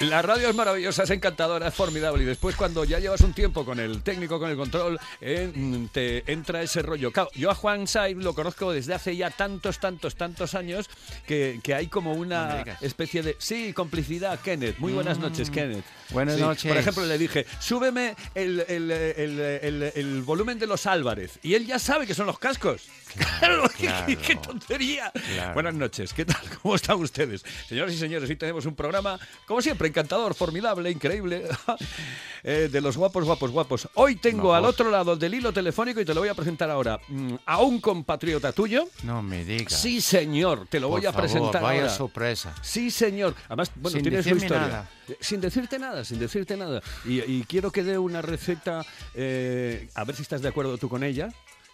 La radio es maravillosa, es encantadora, es formidable. Y después, cuando ya llevas un tiempo con el técnico, con el control, eh, te entra ese rollo. Claro, yo a Juan Saib lo conozco desde hace ya tantos, tantos, tantos años que, que hay como una especie de. Sí, complicidad, Kenneth. Muy buenas noches, Kenneth. Buenas Sí, noches. Por ejemplo, le dije, súbeme el, el- el- el- volumen de los Álvarez. Y él ya sabe que son los cascos. Claro, qué- claro. qué, qué tontería. Claro. Buenas noches, ¿qué tal? ¿Cómo están ustedes? Señoras y señores, hoy tenemos un programa, como siempre, encantador, formidable, increíble, eh, de los guapos, guapos, guapos. Hoy tengo al otro lado del hilo telefónico y te lo voy a presentar ahora mm, a un compatriota tuyo. No me digas. Sí, señor, te lo Por voy a favor, presentar Vaya ahora. sorpresa. Sí, señor. Además, bueno, Sin tiene su decirme historia. nada. Eh, Sin decirte nada, sin decirte nada. Y, y quiero que dé una receta, eh, a ver si estás de acuerdo tú con ella.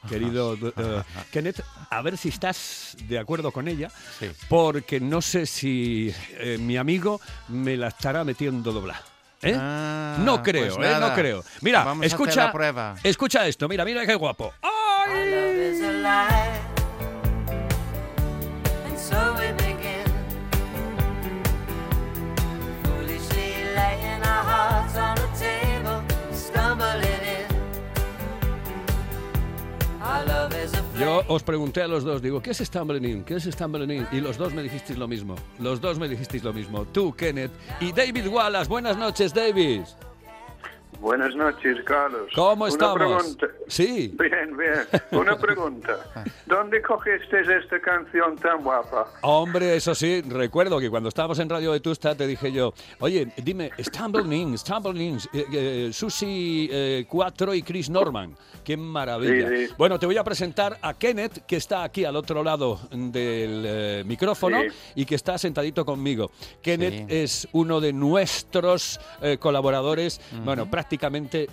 Querido eh, Kenneth, a ver si estás de acuerdo con ella, Sí. porque no sé si eh, mi amigo me la estará metiendo doblada. ¿eh? Ah, no creo, pues ¿eh? No creo. Mira, Vamos a hacer escucha, la prueba. escucha esto, mira, mira qué guapo. ¡Ay! Yo os pregunté a los dos, digo, ¿qué es Stumbling In? ¿Qué es Stumbling In? Y los dos me dijisteis lo mismo. Los dos me dijisteis lo mismo. Tú, Kenneth, y David Wallace. Buenas noches, David. Buenas noches, Carlos. ¿Cómo Una estamos? pregunta. Sí. Bien, bien. Una pregunta. ¿Dónde cogiste esta canción tan guapa? Hombre, eso sí, recuerdo que cuando estábamos en Radio Vetusta te dije yo, oye, dime, Stumbling In, Stumbling In, eh, eh, Susi eh, 4 y Chris Norman. Qué maravilla. Sí, sí. Bueno, te voy a presentar a Kenneth, que está aquí al otro lado del eh, micrófono Sí. y que está sentadito conmigo. Kenneth Sí. es uno de nuestros eh, colaboradores. Bueno, prácticamente,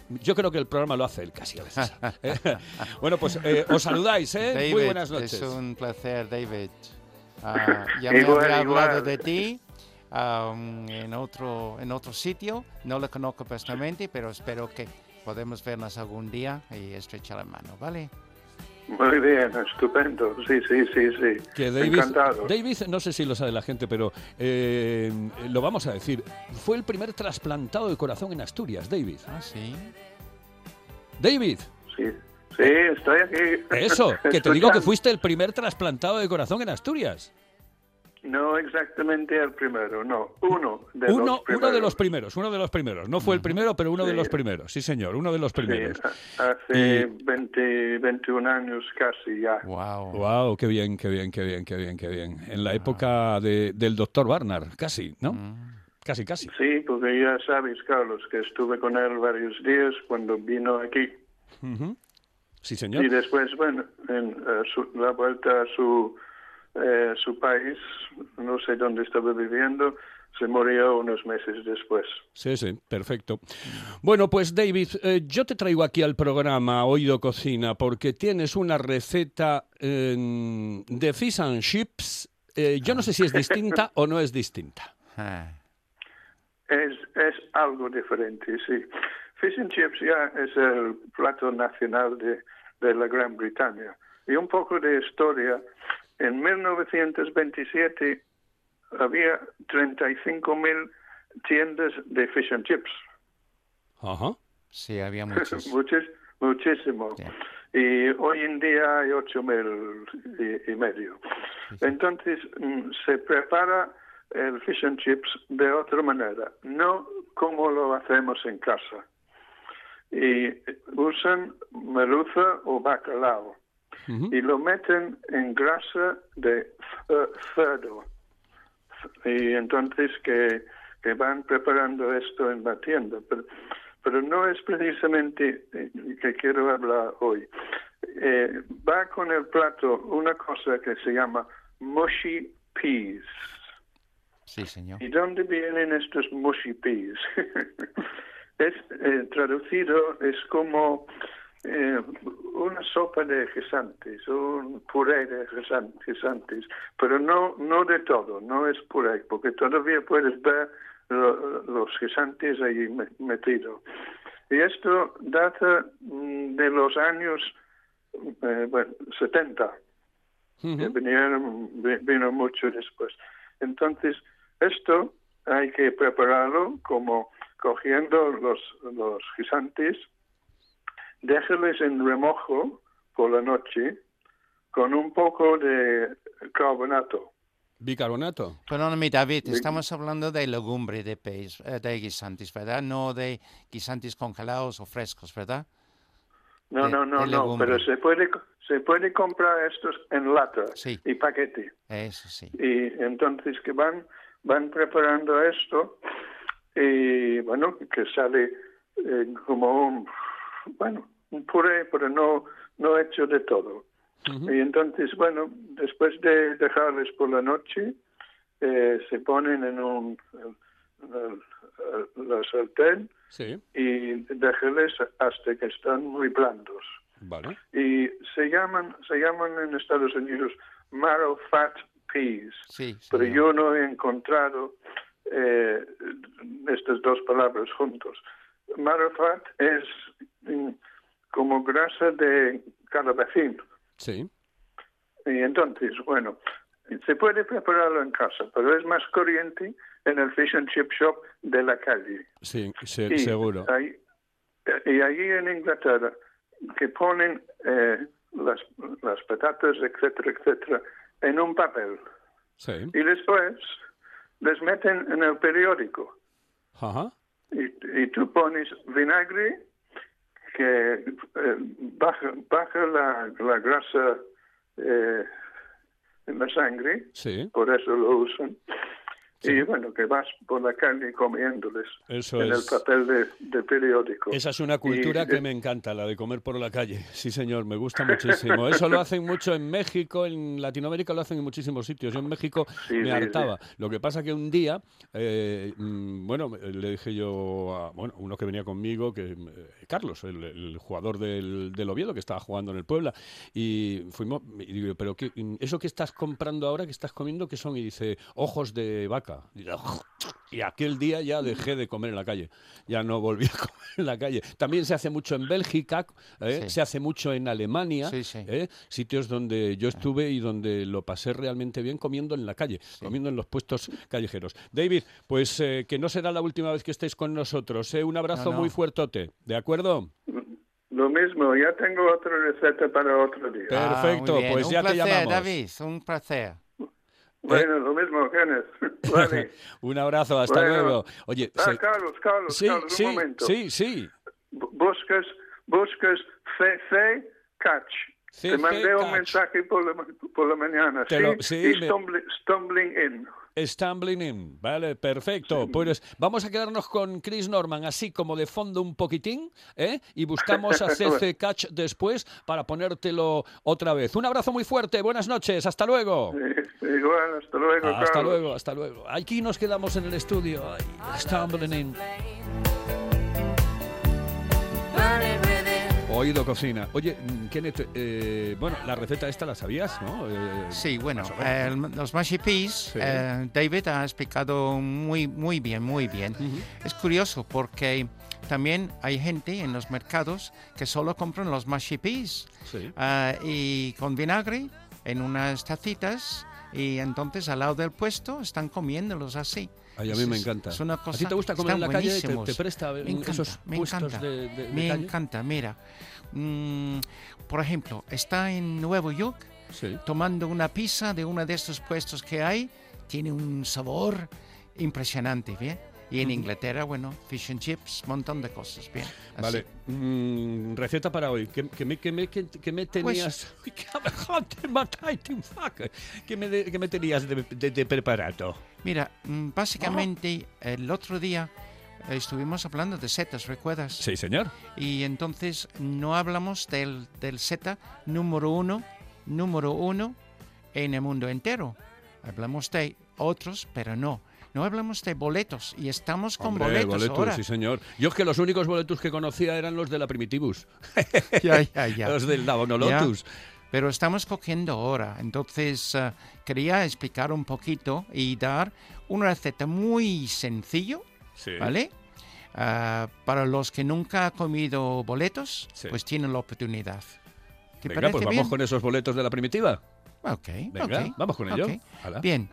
yo creo que el programa lo hace él casi a veces. Eh, bueno, pues eh, os saludáis, ¿eh? David, Muy buenas noches. Es un placer, David. Ah, ya me Igual, había hablado igual. de ti um, en, otro, en otro sitio. No lo conozco personalmente, pero espero que podamos vernos algún día y estrechar la mano, ¿vale? Muy bien, estupendo. Sí, sí, sí, sí. Que David, Encantado. David, no sé si lo sabe la gente, pero eh, lo vamos a decir. Fue el primer trasplantado de corazón en Asturias, David. Ah, sí. David, Sí, sí, estoy aquí. eso, que te digo que fuiste el primer trasplantado de corazón en Asturias. No exactamente el primero, no. Uno de Uno, los primeros. uno de los primeros, uno de los primeros. No fue el primero, pero uno de los primeros. Sí, señor, uno de los primeros. Sí, hace 20, 21 años casi ya. Wow. Wow, qué bien, qué bien, qué bien, qué bien, qué bien. En la época de- del doctor Barnard, casi, ¿no? Mm. Casi, casi. Sí, porque ya sabes, Carlos, que estuve con él varios días cuando vino aquí. Sí, señor. Y después, bueno, en su- la vuelta a su, eh, su país, no sé dónde estaba viviendo, se murió unos meses después. Sí, sí, perfecto. Bueno, pues David, eh, yo te traigo aquí al programa Oído Cocina porque tienes una receta eh, de fish and chips. Eh, yo no sé si es distinta o no es distinta. Es, es algo diferente, sí. Fish and chips ya es el plato nacional de, de la Gran Bretaña. Y un poco de historia. En 1927 había 35.000 tiendas de fish and chips. Ajá. sí, había muchos. Muchis- muchísimo. Y hoy en día hay ocho mil y, y medio. Entonces mm, se prepara el fish and chips de otra manera, no como lo hacemos en casa. Y usan merluza o bacalao Y lo meten en grasa de cer- cerdo. Y entonces que, que van preparando esto en la tienda. Pero, pero no es precisamente eh, que quiero hablar hoy. Eh, va con el plato una cosa que se llama mushy peas. Sí, señor. ¿Y dónde vienen estos mushy peas? es eh, traducido es como eh, una sopa de guisantes, un puré de guisan- guisantes, pero no no de todo, no es puré, porque todavía puedes ver lo- los guisantes ahí me- metidos. Y esto data mm, de los años eh, bueno, 70. Ujú. que vinieron, vi- vino mucho después. Entonces, esto hay que prepararlo como cogiendo los, los guisantes, déjeles en remojo por la noche con un poco de carbonato. Bicarbonato. Perdóname, David, estamos hablando de legumbre de pez, eh, de guisantes, ¿verdad? No de guisantes congelados o frescos, ¿verdad? No, De- no, no, no, pero se puede, se puede comprar estos en lata Sí. y paquete. Eso sí. y entonces que van van preparando esto y bueno que sale eh, como un bueno un puré pero no no hecho de todo. Y entonces bueno después de dejarles por la noche eh, se ponen en un la sartén Sí, y déjeles hasta que están muy blandos. Vale. y se llaman se llaman en Estados Unidos marrow fat peas. Sí, pero yo no he encontrado eh, estas dos palabras juntos. Marafat es mm, como grasa de calabacín. Sí. Y entonces, bueno, se puede prepararlo en casa, pero es más corriente en el fish and chip shop de la calle. Sí, se- Y seguro. ahí- y allí en Inglaterra, que ponen eh, las, las patatas, etcétera, etcétera, en un papel. Sí. y después les meten en el periódico Ajá. y, y tú pones vinagre que eh, baja, baja la, la grasa eh, en la sangre, Sí. por eso lo usan. Y bueno, que vas por la calle comiéndoles Eso en es. el papel de, de periódico. Esa es una cultura Y- que me encanta, la de comer por la calle. Sí, señor, me gusta muchísimo. Eso lo hacen mucho en México, en Latinoamérica lo hacen en muchísimos sitios. Yo en México Sí, me sí, hartaba. Lo que pasa que un día, eh, mm, bueno, le dije yo a bueno, uno que venía conmigo, que eh, Carlos, el, el jugador del, del Oviedo, que estaba jugando en el Puebla, y fuimos, y digo, pero qué, eso que estás comprando ahora, que estás comiendo, ¿qué son? Y dice, ojos de vaca. Y, aquel día ya dejé de comer en la calle. Ya no volví a comer en la calle. También se hace mucho en Bélgica, ¿eh? Sí. se hace mucho en Alemania, Sí, sí. ¿eh? sitios donde yo estuve y donde lo pasé realmente bien comiendo en la calle, comiendo en los puestos callejeros. David, pues eh, que no será la última vez que estéis con nosotros. ¿eh? Un abrazo No, no. muy fuertote, ¿de acuerdo? Lo mismo, ya tengo otra receta para otro día. Ah, Perfecto, bien. pues un ya te llamamos. David, un placer. Bueno, lo mismo. Vale. Un abrazo, hasta Bueno. luego. Oye, Ah, se- Carlos, Carlos, sí, Carlos, sí, un momento. sí, sí. Bu- buscas, buscas CC Catch. CC Te mandé un mensaje por la, por la mañana. Te sí, lo- sí, y me- stumbling, stumbling in. Stumbling in, vale, perfecto. Pues vamos a quedarnos con Chris Norman así como de fondo un poquitín, ¿eh? Y buscamos a CC Catch después para ponértelo otra vez. Un abrazo muy fuerte, buenas noches, hasta luego. Igual, hasta luego, Hasta Carlos. luego, hasta luego. Aquí nos quedamos en el estudio. Ay, Stumbling in. Oído cocina. Oye, mm, Kenneth, eh, bueno, la receta esta la sabías, ¿no? Eh, Sí, bueno, el- los mashy peas, Sí. eh, David ha explicado muy, muy bien, muy bien. Es curioso porque también hay gente en los mercados que solo compran los mashy peas Sí. ah, y con vinagre en unas tacitas y entonces al lado del puesto están comiéndolos así. Ay, a mí Es- me encanta. es una ¿A ti cosa- te gusta comer en la calle? ¿Te, te presta Me en encanta, esos me puestos encanta. de, de- de Me calle? encanta, mira. mm, por ejemplo, está en Nueva York Sí. tomando una pizza de uno de estos puestos que hay, tiene un sabor impresionante, ¿bien? Y en Inglaterra, bueno, fish and chips, montón de cosas, ¿bien? Así. Vale, mm, receta para hoy. ¿Qué, qué me, qué qué- me Pues tenías? Qué abejante, matate, fuck. ¿Qué me, de- qué me tenías de, de- de preparado? Mira, mm, básicamente el otro día estuvimos hablando de setas, ¿recuerdas? Sí, señor. Y entonces no hablamos del, del seta número uno, número uno en el mundo entero. Hablamos de otros, pero no. No hablamos de boletos y estamos con Hombre, boletos, boletos, ahora. sí, señor. Yo es que los únicos boletos que conocía eran los de la Primitivus. Ya, ya, ya. Los del Navono Ya. Lotus. Pero estamos cogiendo ahora. Entonces eh, quería explicar un poquito y dar una receta muy sencillo, Sí. ¿vale? Ah, para los que nunca han comido boletos, Sí. pues tienen la oportunidad. ¿Te Venga, pues vamos bien? con esos boletos de la primitiva. Ok, Venga, ok, vamos con ello. ok. Hala. Bien.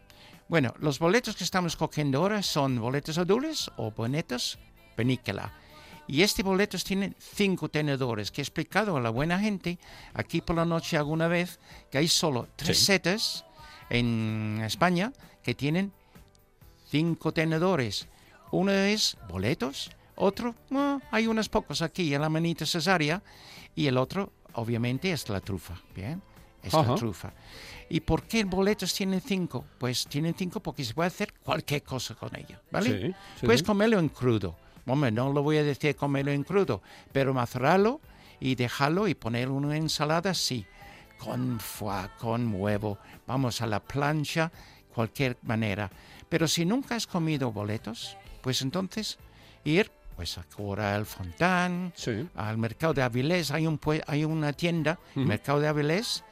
Bueno, los boletos que estamos cogiendo ahora son boletos azules o boletos penícula. Y este boletos tienen cinco tenedores, que he explicado a la buena gente aquí por la noche alguna vez que hay solo tres Sí. setas en España que tienen cinco tenedores. Uno es boletos, otro, hay unos pocos aquí en la manita cesárea, y el otro, obviamente, es la trufa. Bien, es Ajá. la trufa. ¿Y por qué boletos tienen cinco? Pues tienen cinco porque se puede hacer cualquier cosa con ella, ¿vale? Sí, sí, Puedes comerlo en crudo. Hombre, no lo voy a decir comerlo en crudo, pero macerarlo y dejarlo y poner una ensalada, sí. Con foie, con huevo, vamos a la plancha, cualquier manera. Pero si nunca has comido boletos, pues entonces ir pues a Cora el Fontán, Sí. al mercado de Avilés, hay, un, hay una tienda, Ujú. mercado de Avilés,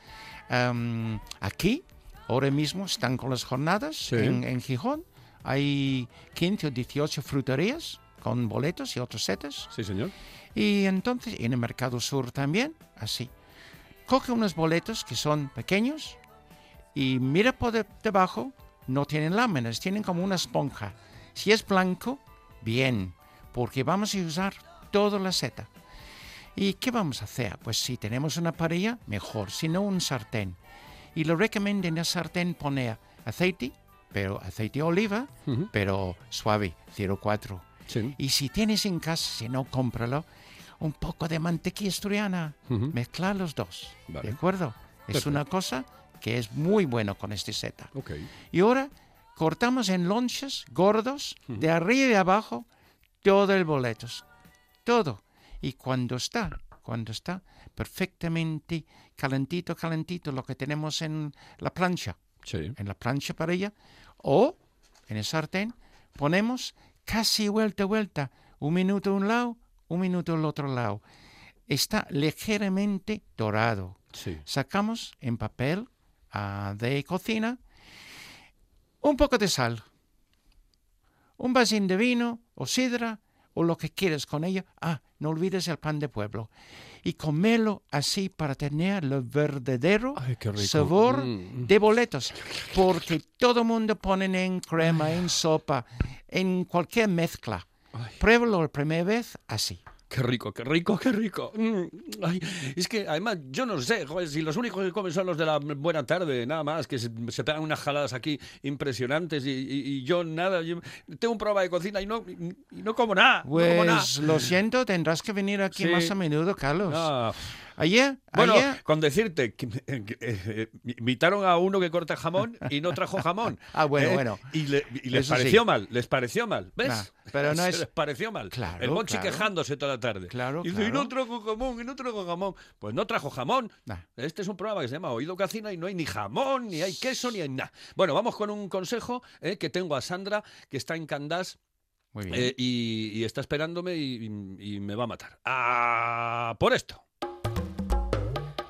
am, aquí, ahora mismo están con las jornadas Sí. en, en Gijón, hay 15 o 18 fruterías con boletos y otros setas, Sí, señor. y entonces en el mercado sur también, así. Coge unos boletos que son pequeños y mira por de- debajo, no tienen láminas, tienen como una esponja. Si es blanco, bien, porque vamos a usar toda la seta. ¿Y qué vamos a hacer? Pues si tenemos una parrilla, mejor, si no un sartén. Y lo recomiendo en el sartén poner aceite, pero aceite de oliva, Ujú. pero suave, 0,4. Sí. Y si tienes en casa, si no, cómpralo, un poco de mantequilla asturiana. Ujú. Mezclar los dos. Vale. ¿De acuerdo? Es Perfecto. una cosa que es muy bueno con este seta. Ok. Y ahora cortamos en lonchas gordos, Ujú. de arriba y abajo, todo el boletos. Todo. Y cuando está, cuando está perfectamente calentito, calentito, lo que tenemos en la plancha, Sí. en la plancha para ella, o en el sartén, ponemos casi vuelta a vuelta, un minuto a un lado, un minuto al otro lado. Está ligeramente dorado. Sí. Sacamos en papel ah, de cocina un poco de sal, un vasín de vino o sidra o lo que quieras con ello. Ah, no olvides el pan de pueblo. Y comelo así para tener el verdadero Ay, sabor Mm. de boletos. Porque todo mundo pone en crema, en sopa, en cualquier mezcla. Ay. Pruébalo la primera vez así. Qué rico, qué rico, qué rico. Mm, ay, es que además yo no sé, joder, si los únicos que comen son los de la buena tarde, nada más, que se, se pegan unas jaladas aquí impresionantes y, y- y yo nada, yo tengo un programa de cocina y no, y, no como nada. no como nada. Pues lo siento, tendrás que venir aquí Sí. más a menudo, Carlos. Ah, Ayer, bueno, ayer, con decirte que, que, eh, eh, invitaron a uno que corta jamón y no trajo jamón. Ah, bueno, ¿eh? bueno. Y, le- y les Eso sí. pareció mal, les pareció mal, ¿ves? Nah, pero no Se es- les pareció mal. Claro, El Monchi claro. quejándose toda la tarde. Claro, y dice, y no trajo jamón, y no trajo jamón. Pues no trajo jamón. Nah. Este es un programa que se llama Oído Cocina y no hay ni jamón, ni hay queso, ni hay nada. Bueno, vamos con un consejo eh, que tengo a Sandra, que está en Candás Muy bien. eh, y, y está esperándome y, y- y me va a matar. Ah, por esto.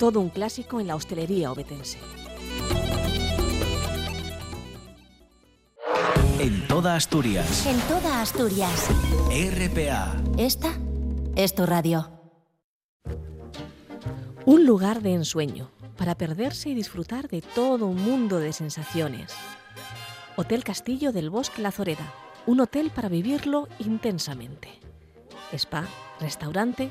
Todo un clásico en la hostelería obetense. En toda Asturias. En toda Asturias. RPA. Esta es tu radio. Un lugar de ensueño para perderse y disfrutar de todo un mundo de sensaciones. Hotel Castillo del Bosque La Zoreda. Un hotel para vivirlo intensamente. Spa, restaurante,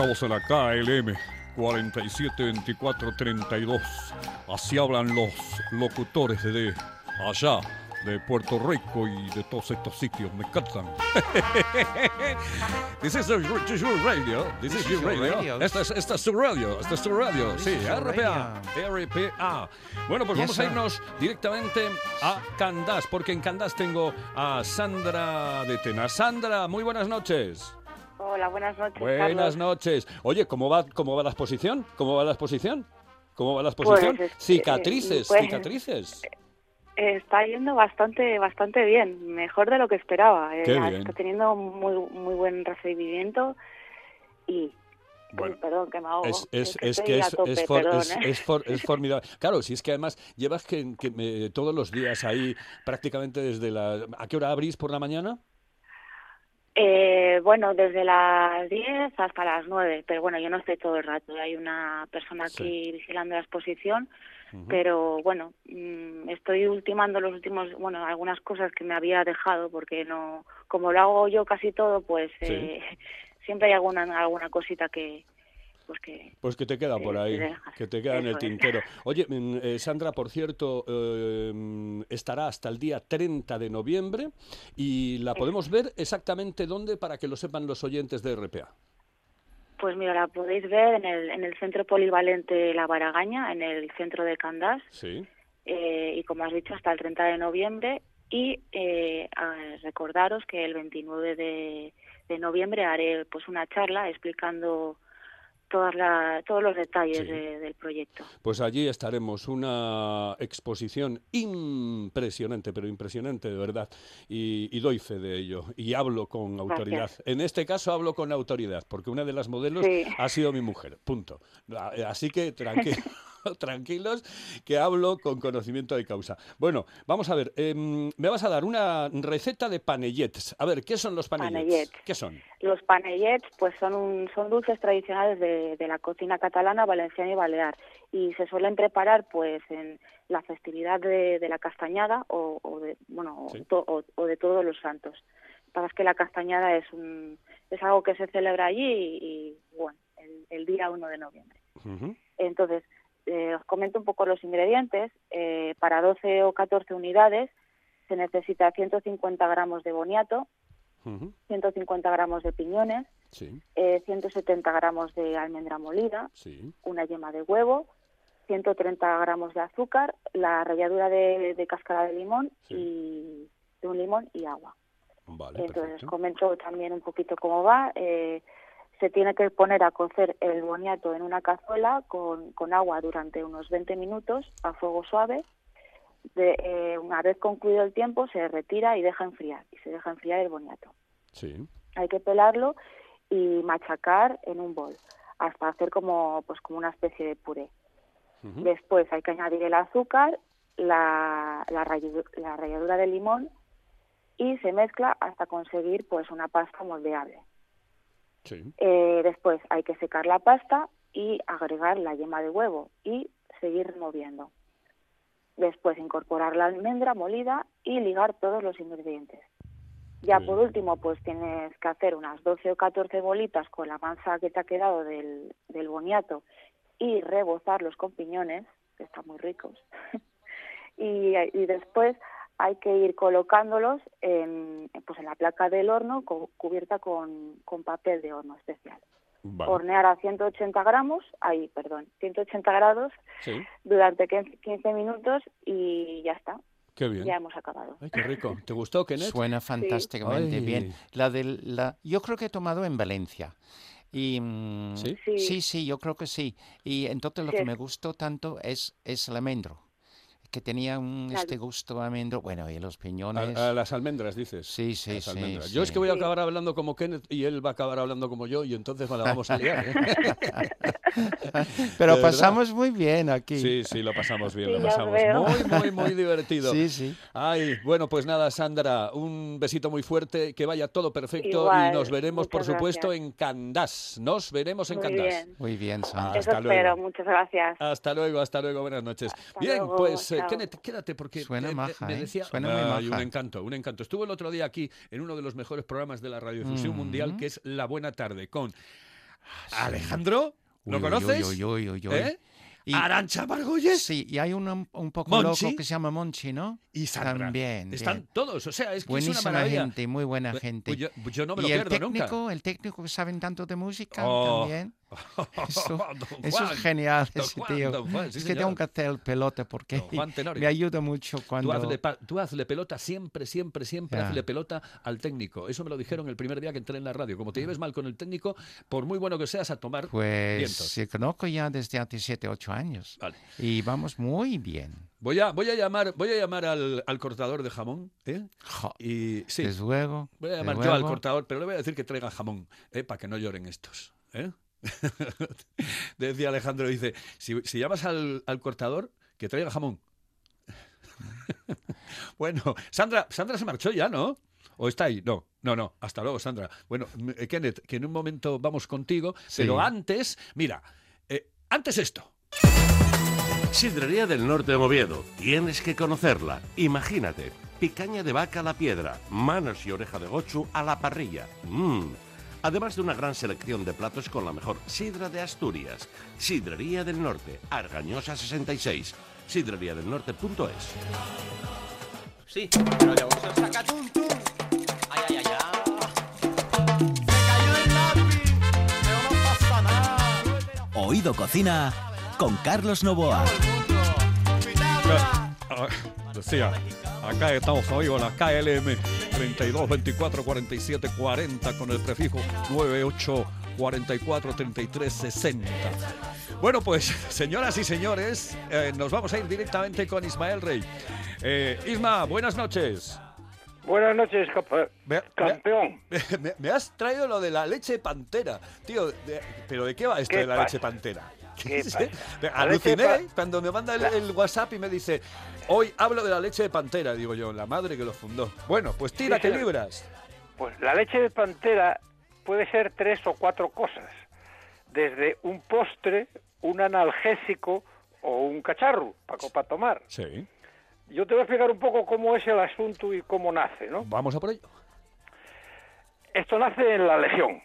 Estamos en la KLM 472432. Así hablan los locutores de allá, de Puerto Rico y de todos estos sitios. Me encantan. This is your, this is your radio. This is your radio. Esta es, esta es tu radio. Esta es tu radio. Sí, RPA. RPA. Bueno, pues Yes, vamos a irnos directamente a Candás, porque en Candás tengo a Sandra de Tena. Sandra, muy buenas noches. Hola, buenas noches. Buenas Carlos. noches. Oye, ¿cómo va, cómo va la exposición? ¿Cómo va la exposición? ¿Cómo va la exposición? Pues, este, cicatrices, pues, cicatrices. Está yendo bastante, bastante bien, mejor de lo que esperaba. Eh, Está teniendo muy, muy buen recibimiento y, Bueno. Uy, perdón, que me ahogo. Es, es, que es que es, tope, es, for- perdón, es- ¿eh? es for- es formidable. Claro, si es que además llevas que, que me- todos los días ahí prácticamente desde la... ¿A qué hora abrís por la mañana? Eh, bueno, desde las 10 hasta las 9, pero bueno, yo no estoy todo el rato. Hay una persona aquí vigilando la exposición, pero bueno, mm, estoy ultimando los últimos, bueno, algunas cosas que me había dejado porque no, como lo hago yo casi todo, pues Sí. eh, siempre hay alguna alguna cosita que, pues que Pues que te queda por ahí, que te queda en el Eso es. tintero. Oye, mm, eh, Sandra, por cierto, eh, estará hasta el día 30 de noviembre y la podemos ver exactamente dónde para que lo sepan los oyentes de RPA. Pues mira, la podéis ver en el, en el centro polivalente La Baragaña, en el centro de Candás, Sí. eh, y como has dicho, hasta el 30 de noviembre. Y eh, recordaros que el 29 de, de noviembre haré pues una charla explicando todas la, todos los detalles Sí. de- del proyecto. Pues allí estaremos, una exposición impresionante, pero impresionante de verdad, y, y doy fe de ello, y hablo con autoridad. En este caso hablo con autoridad, porque una de las modelos Sí. ha sido mi mujer, punto. Así que tranqui- tranquilos, que hablo con conocimiento de causa. Bueno, vamos a ver, em, me vas a dar una receta de panellets. A ver, ¿qué son los panellets? Panellets. ¿Qué son? Los panellets pues son, un- son dulces tradicionales de, de la cocina catalana, valenciana y balear y se suelen preparar pues en la festividad de, de la castañada o, o de bueno o Sí. to- o- o de todos los santos. Pasa es que la castañada es un es algo que se celebra allí y, y, bueno el, el día 1 de noviembre. Entonces, eh, os comento un poco los ingredientes. Eh, para 12 o 14 unidades se necesita 150 gramos de boniato, ujú, 150 gramos de piñones, Sí, eh, 170 gramos de almendra molida, sí, una yema de huevo, 130 gramos de azúcar, la ralladura de, de cáscara de limón Sí. y de un limón y agua. vale, Entonces, perfecto. comento también un poquito cómo va. Eh, se tiene que poner a cocer el boniato en una cazuela con, con agua durante unos 20 minutos a fuego suave. De, eh, una vez concluido el tiempo, se retira y deja enfriar. Y se deja enfriar el boniato. Sí, Hay que pelarlo y machacar en un bol hasta hacer como, pues, como una especie de puré. Después hay que añadir el azúcar, la, la, ralladu- la ralladura de limón y se mezcla hasta conseguir pues una pasta moldeable. Sí, Eh, después hay que secar la pasta y agregar la yema de huevo y seguir removiendo. Después incorporar la almendra molida y ligar todos los ingredientes. Ya por último, pues tienes que hacer unas 12 o 14 bolitas con la masa que te ha quedado del, del boniato y rebozarlos con piñones, que están muy ricos. y, y después hay que ir colocándolos en, pues en la placa del horno cu- cubierta con, con papel de horno especial. vale, Hornear a 180 gramos, ahí, perdón, 180 grados sí, durante 15 15 minutos y ya está, qué bien. ya hemos acabado. Ay, qué rico. ¿Te gustó, Kenneth? Suena fantásticamente bien. La del, la, yo creo que he tomado en Valencia. Y, mm, ¿Sí? Sí. sí, yo creo que sí. Y entonces lo Sí, que me gustó tanto es, es el almendro, que tenía un, Claro. este gusto a almendro. Bueno, y los piñones. a las almendras, dices. Sí, sí, Las sí, almendras. Yo es que voy a acabar hablando como Kenneth y él va a acabar hablando como yo y entonces la vamos a liar. ¿eh? Pero pasamos muy bien aquí. Sí, sí, lo pasamos bien, Sí, lo pasamos veo. muy, muy, muy divertido. Sí, sí. Ay, bueno, pues nada, Sandra, un besito muy fuerte, que vaya todo perfecto Igual, y nos veremos, por supuesto, gracias. en Candás. Nos veremos en Muy Candás. bien. Muy bien, Sandra. Ah, Eso hasta luego. espero, muchas gracias. Hasta luego, hasta luego, buenas noches. Hasta Bien, luego, pues Kenneth, quédate porque Suena eh, maja, me ¿eh? decía Suena muy Ay, un maja. encanto, un encanto. Estuvo el otro día aquí en uno de los mejores programas de la radiodifusión Mm. mundial que es La Buena Tarde con Alejandro, ¿lo Uy, conoces? uy, uy, uy, uy. ¿Eh? Y- Arancha Margolles Sí, y hay uno un poco Monchi. loco que se llama Monchi, ¿no? y Sandra. También. Están bien. todos, o sea, es que es una Buenísima maravilla. gente, muy buena Pues- gente. pues yo, yo no me lo y el pierdo técnico, nunca. el técnico que saben tanto de música Oh. también. Eso, Don eso Juan, es genial, ese Juan, tío. Juan, sí, es que señor. tengo que hacer el pelota porque Juan me ayuda mucho cuando... Tú hazle, pa- tú hazle pelota siempre, siempre, siempre Ya. hazle pelota al técnico. Eso me lo dijeron el primer día que entré en la radio. Como te lleves mal con el técnico, por muy bueno que seas, a tomar Pues vientos. se conozco ya desde hace 7, 8 años. Vale. Y vamos muy bien. Voy a, voy a llamar, voy a llamar al, al cortador de jamón, ¿eh? Jo, Y sí, Desde luego. voy a llamar yo al luego. cortador, pero le voy a decir que traiga jamón, ¿eh? Para que no lloren estos, ¿eh? Decía Alejandro, dice, si, si llamas al, al cortador, que traiga jamón. bueno, Sandra, Sandra se marchó ya, ¿no? ¿O está ahí? No, no, no. Hasta luego, Sandra. Bueno, eh, Kenneth, que en un momento vamos contigo, Sí. pero antes, mira, eh, antes esto. Sidrería del Norte de Oviedo. Tienes que conocerla. Imagínate. Picaña de vaca a la piedra, manos y oreja de gochu a la parrilla. Mmm. Además de una gran selección de platos con la mejor sidra de Asturias. Sidrería del Norte, Argañosa 66. Sidreriadelnorte.es. Sí, pero de bolsa saca tum tum. Ay, ay, ay, ay. Me cayó el lápiz, pero no pasa nada. Oído Cocina con Carlos Novoa. Acá estamos hoy con la KLM 32 24 47 40 con el prefijo 98 44 33 60. Bueno, pues señoras y señores, eh, nos vamos a ir directamente con Ismael Rey. Eh, Isma, buenas noches. Buenas noches, Me- campeón. Me, me- me has traído lo de la leche pantera, tío. de- ¿Pero de qué va esto ¿Qué de la pasa? leche pantera? Aluciné cuando me manda el, WhatsApp y me dice, hoy hablo de la leche de pantera. Digo yo, la madre que lo fundó. Bueno, pues tira Sí, que señor. libras. Pues la leche de pantera puede ser tres o cuatro cosas. Desde un postre, un analgésico o un cacharro para tomar. Sí, Yo te voy a explicar un poco cómo es el asunto y cómo nace, ¿no? vamos a por ello. Esto nace en la Legión.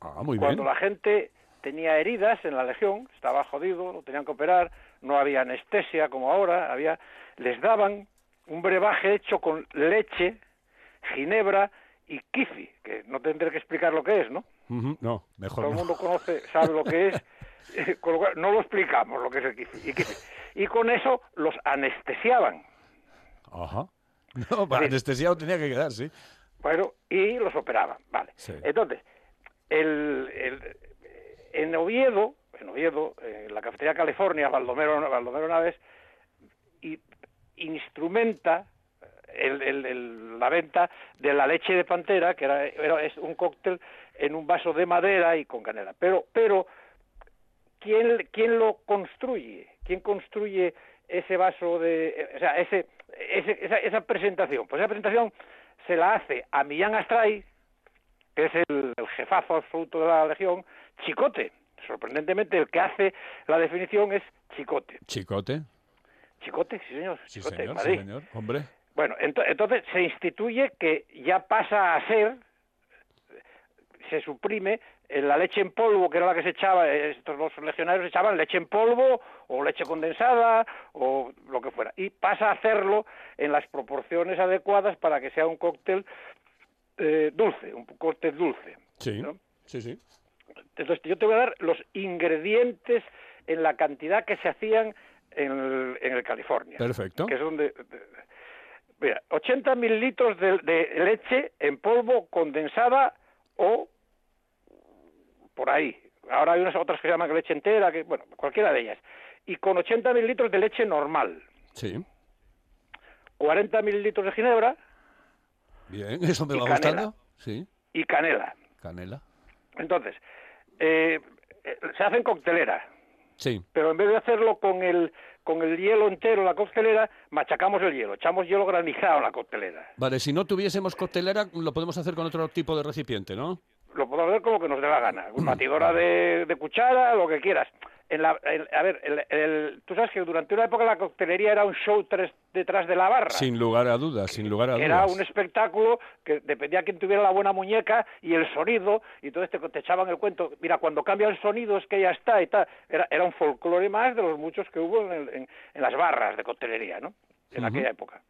Ah, muy Cuando bien. la gente tenía heridas en la Legión, estaba jodido, lo tenían que operar, no había anestesia como ahora, había les daban un brebaje hecho con leche, ginebra y kifi, que no tendré que explicar lo que es, ¿no? No, mejor Todo el no. mundo conoce, sabe lo que es, eh, con lo cual no lo explicamos lo que es el kifi. Y, kifi. Y con eso los anestesiaban. Ajá. No, para Sí. anestesiado tenía que quedar, sí. Bueno, y los operaban, vale. Sí. Entonces, el, el- en Oviedo, en Oviedo, en la cafetería California, Baldomero, Baldomero Naves, y, instrumenta el- el- el- la venta de la leche de pantera, que era, era- es un cóctel en un vaso de madera y con canela. Pero, pero ¿quién, quién lo construye? ¿Quién construye ese vaso de, eh, o sea, ese, ese- esa, esa presentación? Pues esa presentación se la hace a Millán Astray, que es el, el jefazo absoluto de la Legión, Chicote. Sorprendentemente, el que hace la definición es Chicote. Chicote. Chicote, sí señor. Sí, Chicote, señor, Madrid. sí, señor. Hombre. Bueno, ento- entonces se instituye que ya pasa a ser, se suprime eh, la leche en polvo, que era la que se echaba, eh, estos los legionarios echaban leche en polvo o leche condensada o lo que fuera, y pasa a hacerlo en las proporciones adecuadas para que sea un cóctel eh, dulce, un cóctel dulce. Sí, ¿no? sí, sí. Entonces, yo te voy a dar los ingredientes en la cantidad que se hacían en el, en el California. Perfecto. Que es donde... Mira, 80 mililitros de, de leche en polvo condensada o por ahí. Ahora hay unas otras que se llaman leche entera, que bueno, cualquiera de ellas. Y con 80 mililitros de leche normal, Sí. 40 mililitros de ginebra Bien, eso me va canela. gustando. Sí, y canela. canela. Entonces, eh, eh, se hacen cocteleras. Sí. pero en vez de hacerlo con el con el hielo entero en la coctelera, machacamos el hielo, echamos hielo granizado en la coctelera. Vale, si no tuviésemos coctelera, lo podemos hacer con otro tipo de recipiente, ¿no? Lo podemos hacer como que nos dé la gana, con batidora de, de cuchara, lo que quieras. En la, en- a ver, el- el- tú sabes que durante una época la coctelería era un show tres- detrás de la barra. Sin lugar a dudas, sin lugar a Era dudas. un espectáculo que dependía de quién tuviera la buena muñeca y el sonido, y todo este te echaban el cuento. Mira, cuando cambia el sonido es que ya está y tal. Era, era un folclore más de los muchos que hubo en, en- las barras de coctelería, ¿no? En aquella época.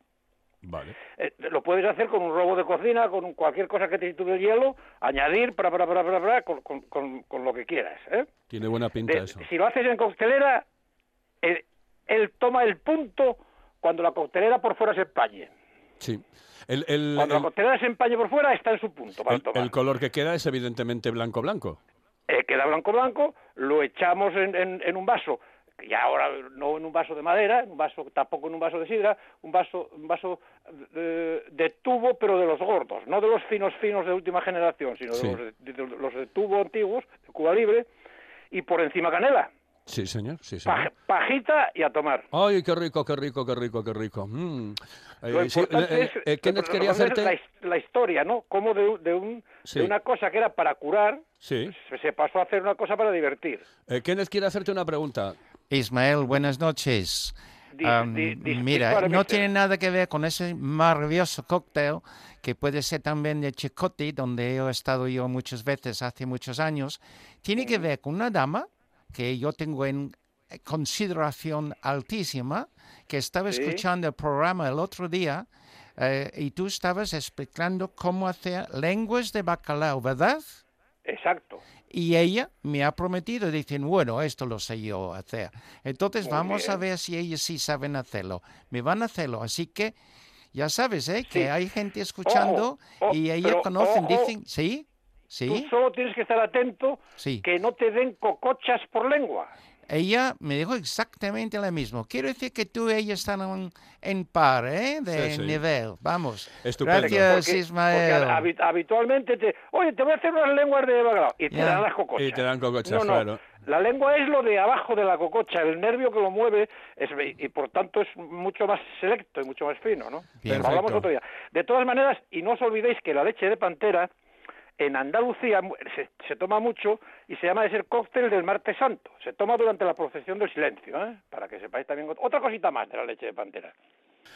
Vale. Eh, lo puedes hacer con un robo de cocina, con cualquier cosa que te titule el hielo, añadir, para, para, para, para, con, con- con- lo que quieras. ¿eh? Tiene buena pinta De- eso. si lo haces en coctelera, él, él toma el punto cuando la coctelera por fuera se empañe. Sí. El, el- Cuando el- la coctelera se empañe por fuera, está en su punto para el- tomar. el color que queda es evidentemente blanco-blanco. Eh, queda blanco blanco, lo echamos en, en- en un vaso, y ahora no en un vaso de madera, en un vaso, tampoco en un vaso de sidra, un vaso, un vaso de, de tubo, pero de los gordos, no de los finos finos de última generación, sino Sí. de, los de, de los de tubo antiguos, de Cuba Libre, y por encima canela, Sí, señor, sí, señor. pajita y a tomar. Ay, qué rico, qué rico, qué rico, qué rico. Mm. Lo Eh, sí, importante eh, es, eh, Kenneth quería la, historia, ¿no? Cómo de, un- de, un, Sí. de una cosa que era para curar, Sí. se, pasó a hacer una cosa para divertir. Eh, Kenneth quiere hacerte una pregunta. Ismael, buenas noches. Di- di- mira, no mister. tiene nada que ver con ese maravilloso cóctel que puede ser también de Chicote, donde he estado yo muchas veces hace muchos años. Tiene que ver con una dama que yo tengo en consideración altísima, que estaba Sí. escuchando el programa el otro día eh, y tú estabas explicando cómo hacer lenguas de bacalao, ¿verdad? Exacto. Y ella me ha prometido, dicen, bueno, esto lo sé yo hacer. Entonces Muy vamos a ver si ellos sí saben hacerlo. Me van a hacerlo, así que ya sabes, ¿eh? Que hay gente escuchando Ojo, y ellos pero conocen, ojo, dicen, ¿sí? Tú ¿Sí? solo tienes que estar atento Sí. que no te den cocochas por lengua. Ella me dijo exactamente lo mismo. Quiero decir que tú y ella están en, en par, ¿eh? De Sí, sí. nivel. Vamos. Estupendo. Gracias, Porque- Ismael. porque habitualmente te... Oye, te voy a hacer unas lenguas de bacalao. Y te dan las cocochas. Y te dan cocochas, no, no. claro. La lengua es lo de abajo de la cococha. El nervio que lo mueve es, y por tanto es mucho más selecto y mucho más fino, ¿no? Bien. Lo hablamos otro día. De todas maneras, y no os olvidéis que la leche de pantera en Andalucía se, se toma mucho y se llama de ser cóctel del martes santo. Se toma durante la procesión del silencio, ¿eh? Para que sepáis también ot- otra cosita más de la leche de pantera.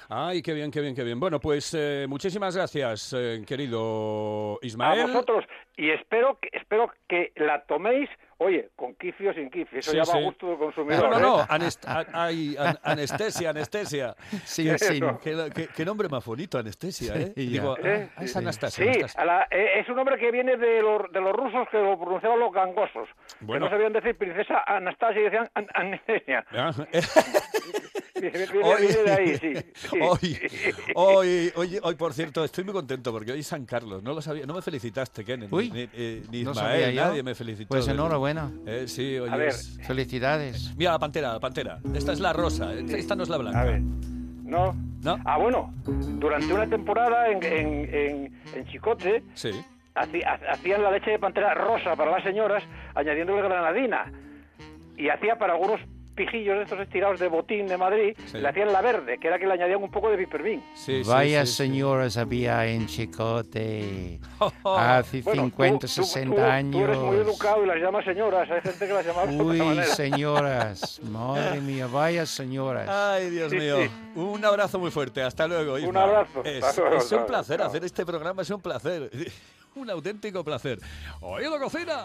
Ay, qué bien, qué bien, qué bien. Bueno, pues eh, muchísimas gracias, eh, querido Ismael. A vosotros. Y espero que, espero que la toméis, oye, con kifi o sin kifi. Eso Sí, ya va sí. a gusto del consumidor. No, no, no, ¿eh? anest- a- ay, an- anestesia, anestesia. Sí, sí. Qué, qué- qué nombre más bonito, anestesia, ¿eh? Sí, Digo, ya. ¿Eh? ah, es Anastasia. Sí, Anastasia. la- eh, es un nombre que viene de los, de los rusos que lo pronunciaban los gangosos. Bueno. Que no sabían decir princesa Anastasia y decían an Anestesia. Ah, Hoy, de ahí, sí. sí. hoy, hoy, oye, hoy, por cierto, estoy muy contento porque hoy es San Carlos. No lo sabía, no me felicitaste, Ken, ni, Uy, ni, eh, ni no Ismael, nadie me felicitó. Pues de- enhorabuena. Eh, sí, oye, A ver. es- Felicidades. Mira la pantera, la pantera. Esta es la rosa, eh, esta no es la blanca. A ver. ¿No? ¿No? Ah, bueno, durante una temporada en, en, en, en Chicote Sí. hacían la leche de pantera rosa para las señoras, añadiéndole granadina. Y hacía para algunos pijillos de estos estirados de botín de Madrid, Sí. le hacían la verde, que era que le añadían un poco de pipervin. Sí, Vaya sí, sí. señoras había en Chicote hace Bueno, 50, tú- tú- 60 tú- años. Tú eres muy educado y las llamas señoras. Hay gente que las llama de Uy, manera. señoras, madre mía, vaya señoras. Ay, Dios Sí, mío. sí. Un abrazo muy fuerte. Hasta luego, Isma. Un abrazo. Es, Hasta luego, es un placer hacer este programa, es un placer. Un auténtico placer. ¡Oído, cocina!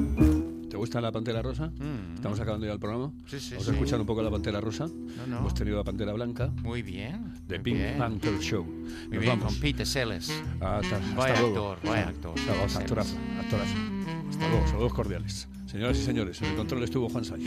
¿Te gusta la pantera rosa? Mm. Estamos acabando ya el programa. Sí, sí, Vamos sí. a escuchar un poco la pantera rosa. No, no. Hemos tenido la pantera blanca. Muy bien. The Pink bien. Panther Show. Muy Nos bien, vamos. con Peter Sellers. Hasta, hasta luego. actor, vaya actor. Hasta luego, Sellers. actorazo, actorazo. Hasta luego, saludos cordiales. Señoras y señores, en el control estuvo Juan Sáenz.